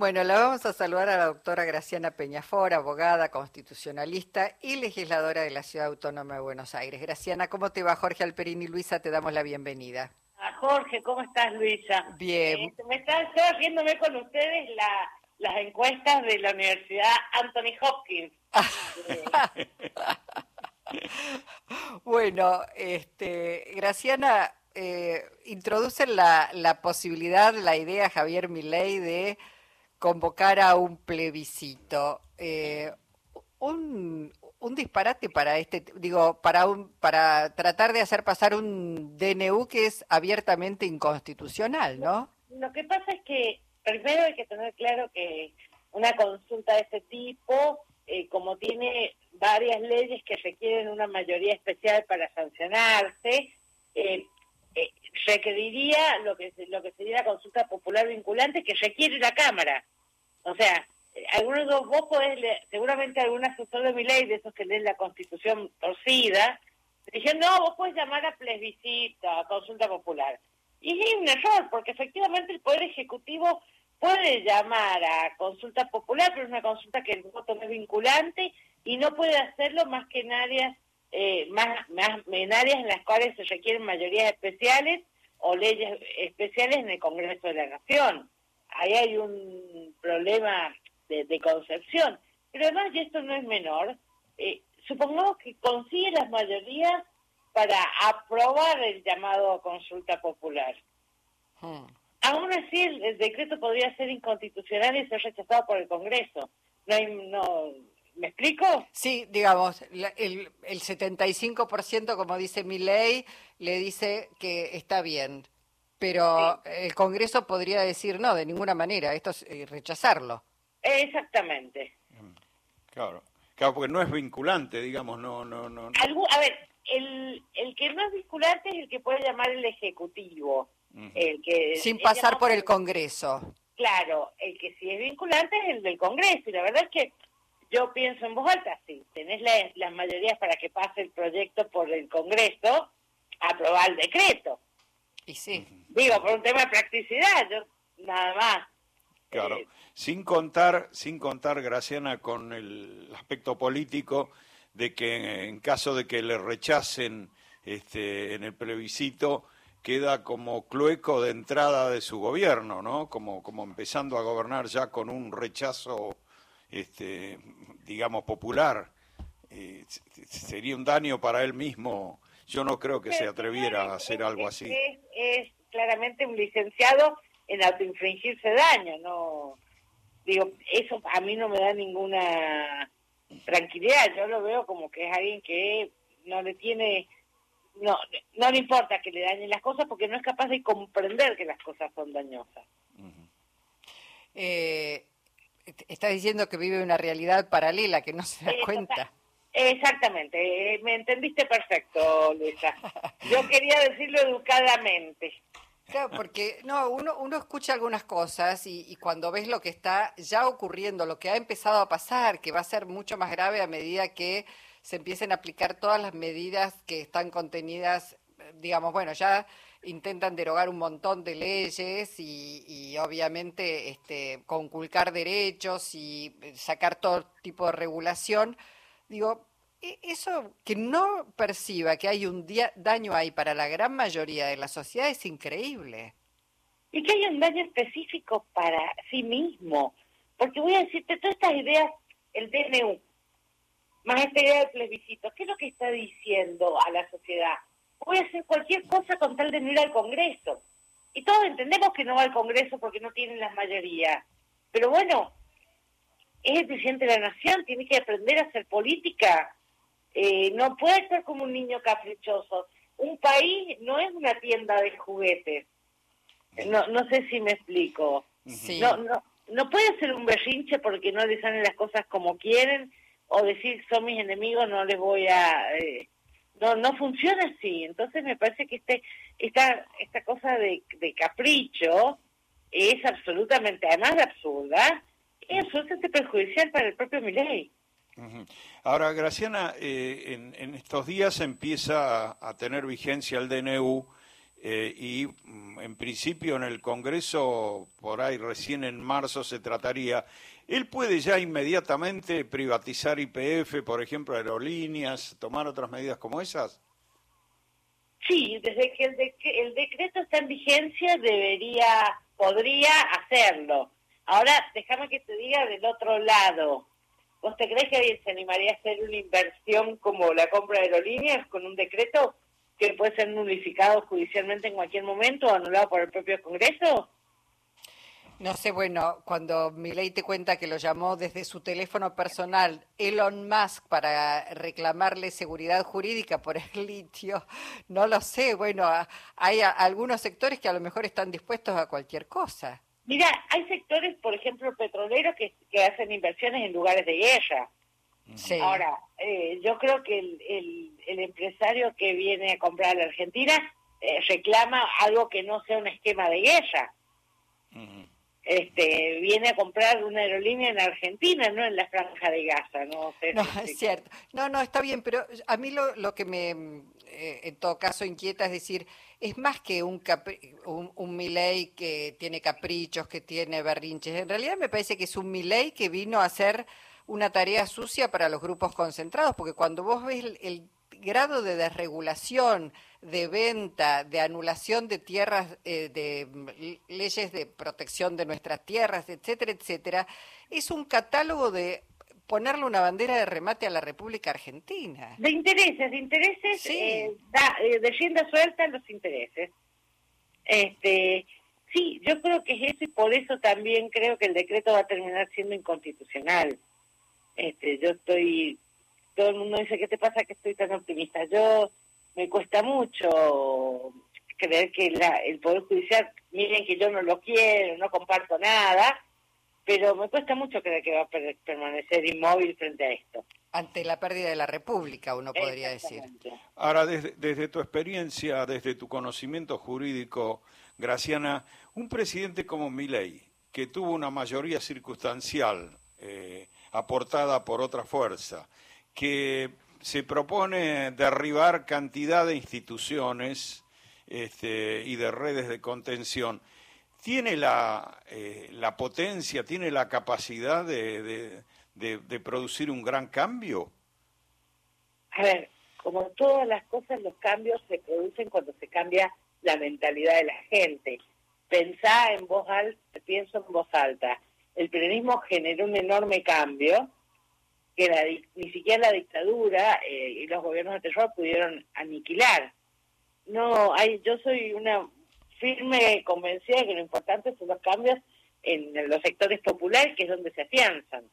Bueno, la vamos a saludar a la doctora Graciana Peñafor, abogada, constitucionalista y legisladora de la Ciudad Autónoma de Buenos Aires. Graciana, ¿cómo te va? Jorge Alperín y Luisa, te damos la bienvenida. A Jorge, ¿cómo estás, Luisa? Bien. Eh, me están haciéndome con ustedes las encuestas de la Universidad Anthony Hopkins. bueno, este, Graciana, eh, introduce la, la, posibilidad, la idea Javier Milei de convocar a un plebiscito. Eh, un, un, disparate para este, digo, para un, para tratar de hacer pasar un DNU que es abiertamente inconstitucional, ¿no? Lo que pasa es que primero hay que tener claro que una consulta de este tipo, eh, como tiene varias leyes que requieren una mayoría especial para sancionarse, requeriría lo que lo que sería la consulta popular vinculante que requiere la Cámara. O sea, algunos de vos podés leer, seguramente algún asesor de mi ley, de esos que leen la Constitución torcida, dijeron, no, vos podés llamar a plebiscita, a consulta popular. Y es un error, porque efectivamente el Poder Ejecutivo puede llamar a consulta popular, pero es una consulta que el voto no es vinculante y no puede hacerlo más que en áreas eh, más, más en áreas en las cuales se requieren mayorías especiales o leyes especiales en el Congreso de la Nación. Ahí hay un problema de, concepción. Pero además, y esto no es menor, eh, supongamos que consigue las mayorías para aprobar el llamado a consulta popular. Hmm. Aún así, el, decreto podría ser inconstitucional y ser rechazado por el Congreso. No, hay, no ¿Me explico? Sí, digamos, el, el 75%, como dice mi ley, le dice que está bien, pero el Congreso podría decir no, de ninguna manera, esto es eh, rechazarlo. Exactamente. Mm, claro, claro, porque no es vinculante, digamos, no, no, no. a ver, el, el que no es vinculante es el que puede llamar el Ejecutivo. el que Sin pasar por el Congreso. Claro, el que sí es vinculante es el del Congreso, y la verdad es que yo pienso en voz alta, sí, tenés las mayorías para que pase el proyecto por el Congreso, aprobar el decreto. Y sí. Digo, por un tema de practicidad, yo nada más. Claro, eh, sin contar, sin contar, Graciana, con el aspecto político de que en caso de que le rechacen este, en el plebiscito, queda como clueco de entrada de su gobierno, ¿no? Como, como empezando a gobernar ya con un rechazo este, digamos, popular, eh, sería un daño para él mismo. Yo no creo que se atreviera a hacer algo así. Es, claramente un licenciado en autoinfringirse daño, no digo, eso a mí no me da ninguna tranquilidad, yo lo veo como que es alguien que no le tiene no no le importa que le dañen las cosas porque no es capaz de comprender que las cosas son dañosas. eh, Estás diciendo que vive una realidad paralela que no se da cuenta. Exactamente, me entendiste perfecto, Luisa. Yo quería decirlo educadamente. Claro, porque no, uno, uno escucha algunas cosas y, y, cuando ves lo que está ya ocurriendo, lo que ha empezado a pasar, que va a ser mucho más grave a medida que se empiecen a aplicar todas las medidas que están contenidas, digamos, bueno, ya intentan derogar un montón de leyes y, obviamente este, conculcar derechos y sacar todo tipo de regulación. Digo, e, eso que no perciba que hay un daño ahí para la gran mayoría de la sociedad es increíble. Y que hay un daño específico para sí mismo. Porque voy a decirte, todas estas ideas, el DNU, más esta idea del plebiscito, ¿qué es lo que está diciendo a la sociedad? Voy a hacer cualquier cosa con tal de no ir al Congreso. Y todos entendemos que no va al Congreso porque no tienen la mayoría. Pero bueno, es el presidente de la nación, tiene que aprender a hacer política. Eh, no puede ser como un niño caprichoso. Un país no es una tienda de juguetes. No, no sé si me explico. No, no, no puede ser un berrinche porque no le salen las cosas como quieren o decir son mis enemigos, no les voy a... Eh, no no funciona así. Entonces me parece que este esta esta cosa de, capricho es absolutamente, además de absurda, es absolutamente perjudicial para el propio Milei. Ahora, Graciana, eh, en, estos días empieza a, tener vigencia el DNU eh, y mm, en principio en el Congreso, por ahí recién en marzo se trataría. ¿Él puede ya inmediatamente privatizar IPF, por ejemplo, aerolíneas, tomar otras medidas como esas? Sí, desde que el, el decreto está en vigencia debería, podría hacerlo. Ahora, déjame que te diga del otro lado. ¿Vos te crees que alguien se animaría a hacer una inversión como la compra de aerolíneas con un decreto que puede ser nulificado judicialmente en cualquier momento o anulado por el propio Congreso? No sé, bueno, cuando Milei te cuenta que lo llamó desde su teléfono personal Elon Musk para reclamarle seguridad jurídica por el litio, no lo sé. Bueno, hay algunos sectores que a lo mejor están dispuestos a cualquier cosa. Mira, hay sectores, por ejemplo, petroleros que, hacen inversiones en lugares de guerra. Sí. Ahora, eh, yo creo que el, el, empresario que viene a comprar a la Argentina eh, reclama algo que no sea un esquema de guerra. Este, viene a comprar una aerolínea en Argentina, no en la franja de Gaza, no No, es cierto. No, no, está bien, pero a mí lo, lo que me, eh, en todo caso, inquieta es decir, es más que un, un, un Milei que tiene caprichos, que tiene berrinches. En realidad me parece que es un Milei que vino a hacer una tarea sucia para los grupos concentrados, porque cuando vos ves el, grado de desregulación, de venta, de anulación de tierras, eh, de leyes de protección de nuestras tierras, etcétera, etcétera, es un catálogo de ponerle una bandera de remate a la República Argentina. De intereses, de intereses, sí. eh, eh de rienda suelta los intereses. Este, sí, yo creo que es eso y por eso también creo que el decreto va a terminar siendo inconstitucional. Este, yo estoy, todo el mundo dice, ¿qué te pasa que estoy tan optimista? Yo me cuesta mucho creer que la, el Poder Judicial, miren que yo no lo quiero, no comparto nada, pero me cuesta mucho creer que va a permanecer inmóvil frente a esto. Ante la pérdida de la República, uno podría decir. Ahora, desde, desde, tu experiencia, desde tu conocimiento jurídico, Graciana, un presidente como Milei, que tuvo una mayoría circunstancial eh, aportada por otra fuerza, que se propone derribar cantidad de instituciones este, y de redes de contención, tiene la, eh, la potencia, tiene la capacidad de, de, producir un gran cambio? A ver, como todas las cosas, los cambios se producen cuando se cambia la mentalidad de la gente. Pensá en voz alta, pienso en voz alta. El peronismo generó un enorme cambio que la, ni siquiera la dictadura eh, y los gobiernos de terror pudieron aniquilar. No, hay, yo soy una firme convencida de que lo importante son los cambios en los sectores populares, que es donde se afianzan.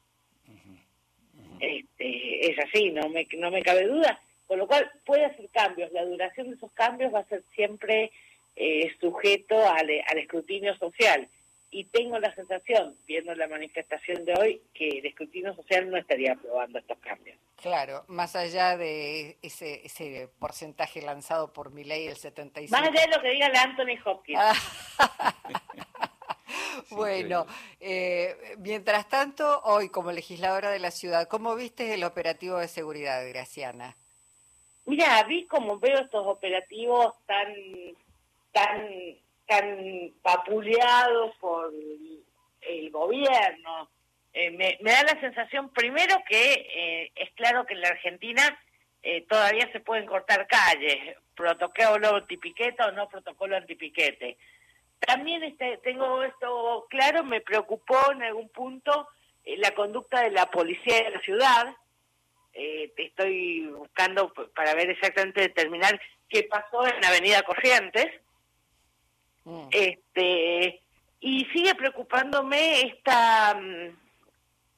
Este, es así, no me, no me cabe duda. Con lo cual puede hacer cambios. La duración de esos cambios va a ser siempre eh, sujeto al, al escrutinio social. Y tengo la sensación, viendo la manifestación de hoy, que el escrutinio social no estaría aprobando estos cambios. Claro, más allá de ese, ese porcentaje lanzado por mi ley, el 75%. Más allá de lo que diga la Anthony Hopkins. bueno, eh, mientras tanto, hoy como legisladora de la ciudad, ¿cómo viste el operativo de seguridad, Graciana? Mira, vi como veo estos operativos tan, tan, tan papuleados por el gobierno, eh, me, da la sensación, primero, que eh, es claro que en la Argentina eh, todavía se pueden cortar calles, protocolo antipiquete o no protocolo antipiquete. También este, tengo esto claro, me preocupó en algún punto la conducta de la policía de la ciudad. estoy buscando para ver exactamente, determinar qué pasó en Avenida Corrientes. Mm. Este, y sigue preocupándome esta mm,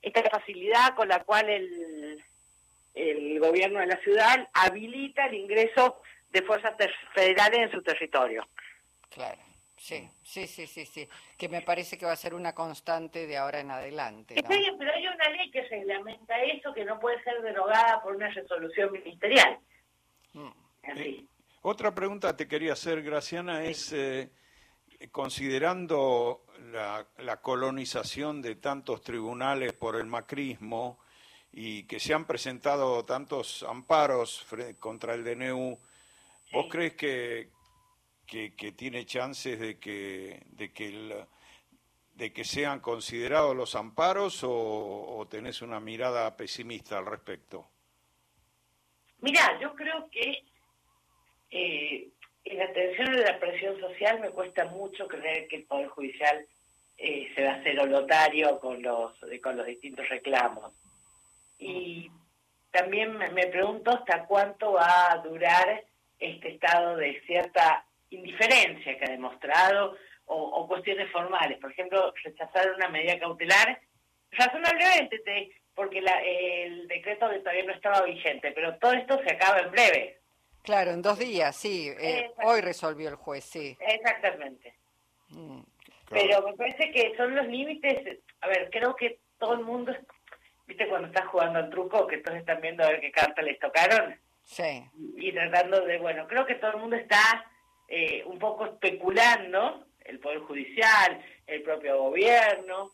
esta facilidad con la cual el, el gobierno de la ciudad habilita el ingreso de fuerzas federales en su territorio. Claro. Sí, sí, sí, sí, sí, que me parece que va a ser una constante de ahora en adelante. ¿no? pero hay una ley que reglamenta eso que no puede ser derogada por una resolución ministerial. Mm. Eh, otra pregunta te quería hacer, Graciana, es eh, considerando la, colonización de tantos tribunales por el macrismo y que se han presentado tantos amparos contra el DNU, ¿vos crees que, que, que tiene chances de que, de que el, de que sean considerados los amparos o, tenés una mirada pesimista al respecto? Mira, yo creo que eh, en atención a la presión social me cuesta mucho creer que el Poder Judicial eh, se va a hacer olotario con los, con los distintos reclamos. Y también me pregunto hasta cuánto va a durar este estado de cierta indiferencia que ha demostrado o, cuestiones formales. Por ejemplo, rechazar una medida cautelar razonablemente, porque el decreto todavía no estaba vigente, pero todo esto se acaba en breve. Claro, en dos días, sí. Eh, hoy resolvió el juez, sí. Exactamente. Mm, pero me parece que son los límites. A ver, creo que todo el mundo, viste, cuando estás jugando al truco, que todos están viendo a ver qué carta les tocaron. Sí. Y tratando de, bueno, creo que todo el mundo está eh, un poco especulando el Poder Judicial, el propio gobierno,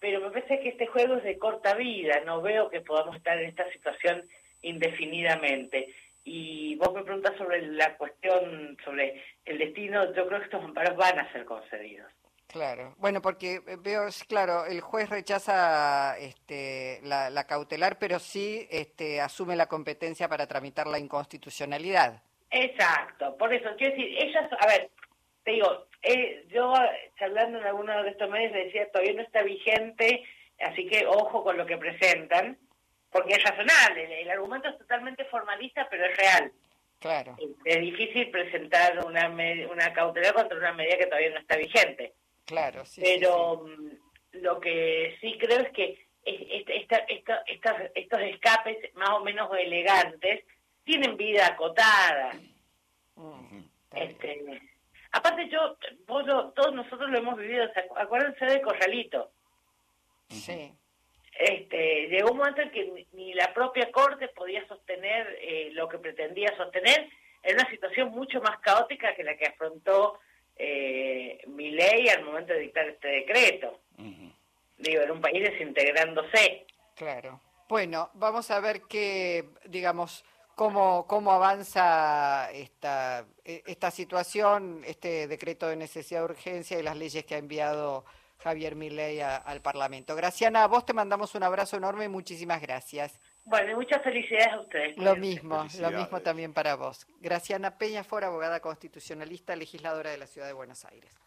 pero me parece que este juego es de corta vida, no veo que podamos estar en esta situación indefinidamente. Y vos me preguntas sobre la cuestión, sobre el destino, yo creo que estos amparos van a ser concedidos. Claro, bueno, porque veo, claro, el juez rechaza este, la, la cautelar, pero sí este, asume la competencia para tramitar la inconstitucionalidad. Exacto, por eso, quiero decir, ellas, a ver, te digo, eh, yo charlando en alguno de estos medios decía, todavía no está vigente, así que ojo con lo que presentan, porque es razonable, el, argumento es totalmente formalista, pero es real. Claro. Es difícil presentar una, una cautelar contra una medida que todavía no está vigente. Claro, sí. Pero mm, lo que sí creo es que esta, estos escapes más o menos elegantes tienen vida acotada. este, Aparte yo, vos todos nosotros lo hemos vivido, acuérdense del corralito. Sí. Este, llegó un momento en que ni la propia corte podía sostener eh, lo que pretendía sostener en una situación mucho más caótica que la que afrontó eh, mi ley al momento de dictar este decreto. Digo, en un país desintegrándose. Claro. Bueno, vamos a ver qué, digamos, cómo, cómo avanza esta, e, esta situación, este decreto de necesidad de urgencia y las leyes que ha enviado Javier Milei al Parlamento. Graciana, a vos te mandamos un abrazo enorme y muchísimas gracias. Bueno, y muchas felicidades a ustedes. Lo mismo, lo mismo también para vos. Graciana Peña Fora, abogada constitucionalista, legisladora de la Ciudad de Buenos Aires.